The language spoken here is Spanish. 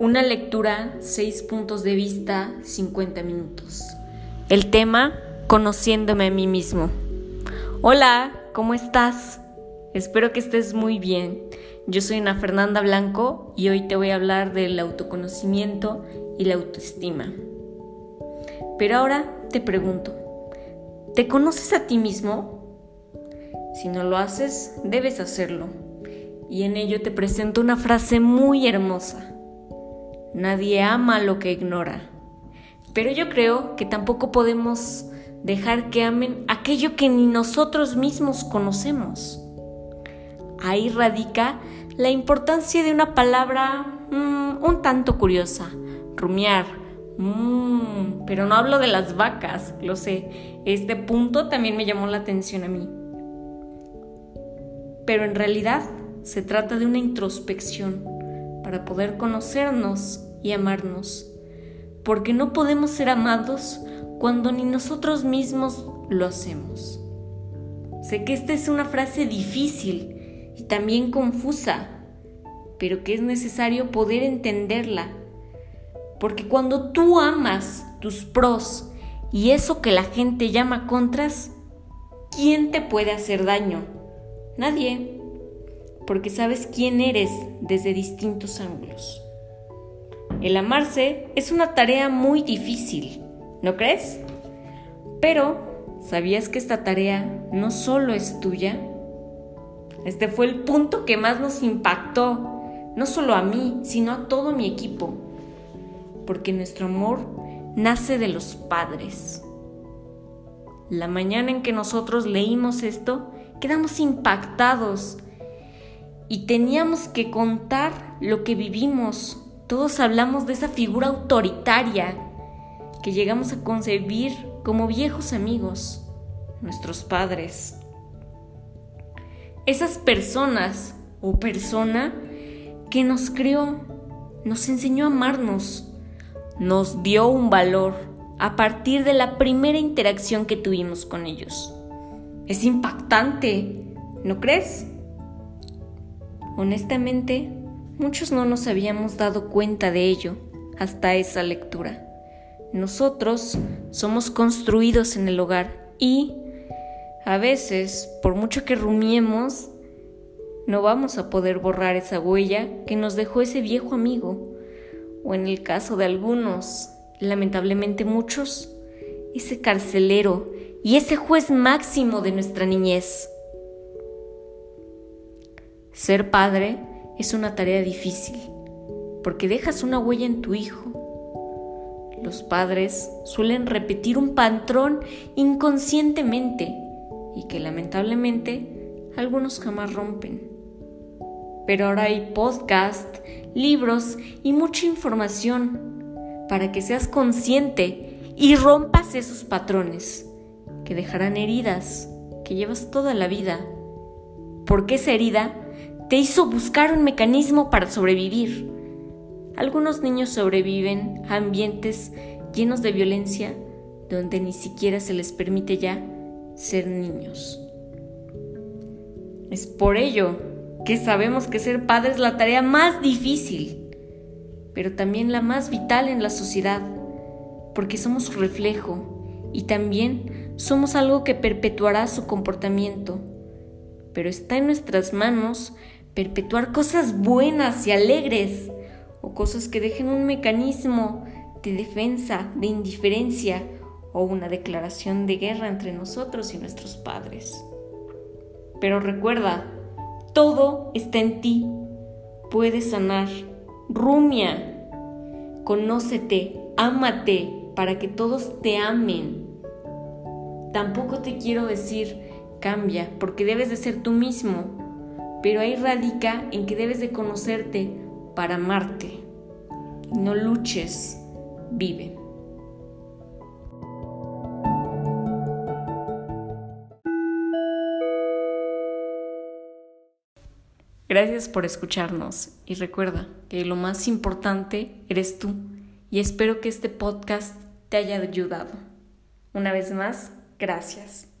Una lectura, seis puntos de vista, 50 minutos. El tema, conociéndome a mí mismo. Hola, ¿cómo estás? Espero que estés muy bien. Yo soy Ana Fernanda Blanco y hoy te voy a hablar del autoconocimiento y la autoestima. Pero ahora te pregunto, ¿te conoces a ti mismo? Si no lo haces, debes hacerlo. Y en ello te presento una frase muy hermosa Nadie ama lo que ignora. Pero yo creo que tampoco podemos dejar que amen aquello que ni nosotros mismos conocemos. Ahí radica la importancia de una palabra mm, un tanto curiosa, rumiar. Mm, pero no hablo de las vacas, lo sé. Este punto también me llamó la atención a mí. Pero en realidad se trata de una introspección para poder conocernos y amarnos, porque no podemos ser amados cuando ni nosotros mismos lo hacemos. Sé que esta es una frase difícil y también confusa, pero que es necesario poder entenderla, porque cuando tú amas tus pros y eso que la gente llama contras, ¿quién te puede hacer daño? Nadie porque sabes quién eres desde distintos ángulos. El amarse es una tarea muy difícil, ¿no crees? Pero, ¿sabías que esta tarea no solo es tuya? Este fue el punto que más nos impactó, no solo a mí, sino a todo mi equipo, porque nuestro amor nace de los padres. La mañana en que nosotros leímos esto, quedamos impactados y teníamos que contar lo que vivimos. Todos hablamos de esa figura autoritaria que llegamos a concebir como viejos amigos, nuestros padres. Esas personas o persona que nos crió, nos enseñó a amarnos, nos dio un valor a partir de la primera interacción que tuvimos con ellos. Es impactante, ¿no crees? Honestamente, muchos no nos habíamos dado cuenta de ello hasta esa lectura. Nosotros somos construidos en el hogar y, a veces, por mucho que rumiemos, no vamos a poder borrar esa huella que nos dejó ese viejo amigo, o en el caso de algunos, lamentablemente muchos, ese carcelero y ese juez máximo de nuestra niñez. Ser padre es una tarea difícil porque dejas una huella en tu hijo. Los padres suelen repetir un patrón inconscientemente y que lamentablemente algunos jamás rompen. Pero ahora hay podcast, libros y mucha información para que seas consciente y rompas esos patrones que dejarán heridas que llevas toda la vida. Porque esa herida te hizo buscar un mecanismo para sobrevivir. Algunos niños sobreviven a ambientes llenos de violencia donde ni siquiera se les permite ya ser niños. Es por ello que sabemos que ser padre es la tarea más difícil, pero también la más vital en la sociedad, porque somos reflejo y también somos algo que perpetuará su comportamiento. Pero está en nuestras manos perpetuar cosas buenas y alegres o cosas que dejen un mecanismo de defensa, de indiferencia o una declaración de guerra entre nosotros y nuestros padres. Pero recuerda, todo está en ti. Puedes sanar. Rumia. Conócete, ámate para que todos te amen. Tampoco te quiero decir cambia, porque debes de ser tú mismo pero ahí radica en que debes de conocerte para amarte. No luches, vive. Gracias por escucharnos y recuerda que lo más importante eres tú y espero que este podcast te haya ayudado. Una vez más, gracias.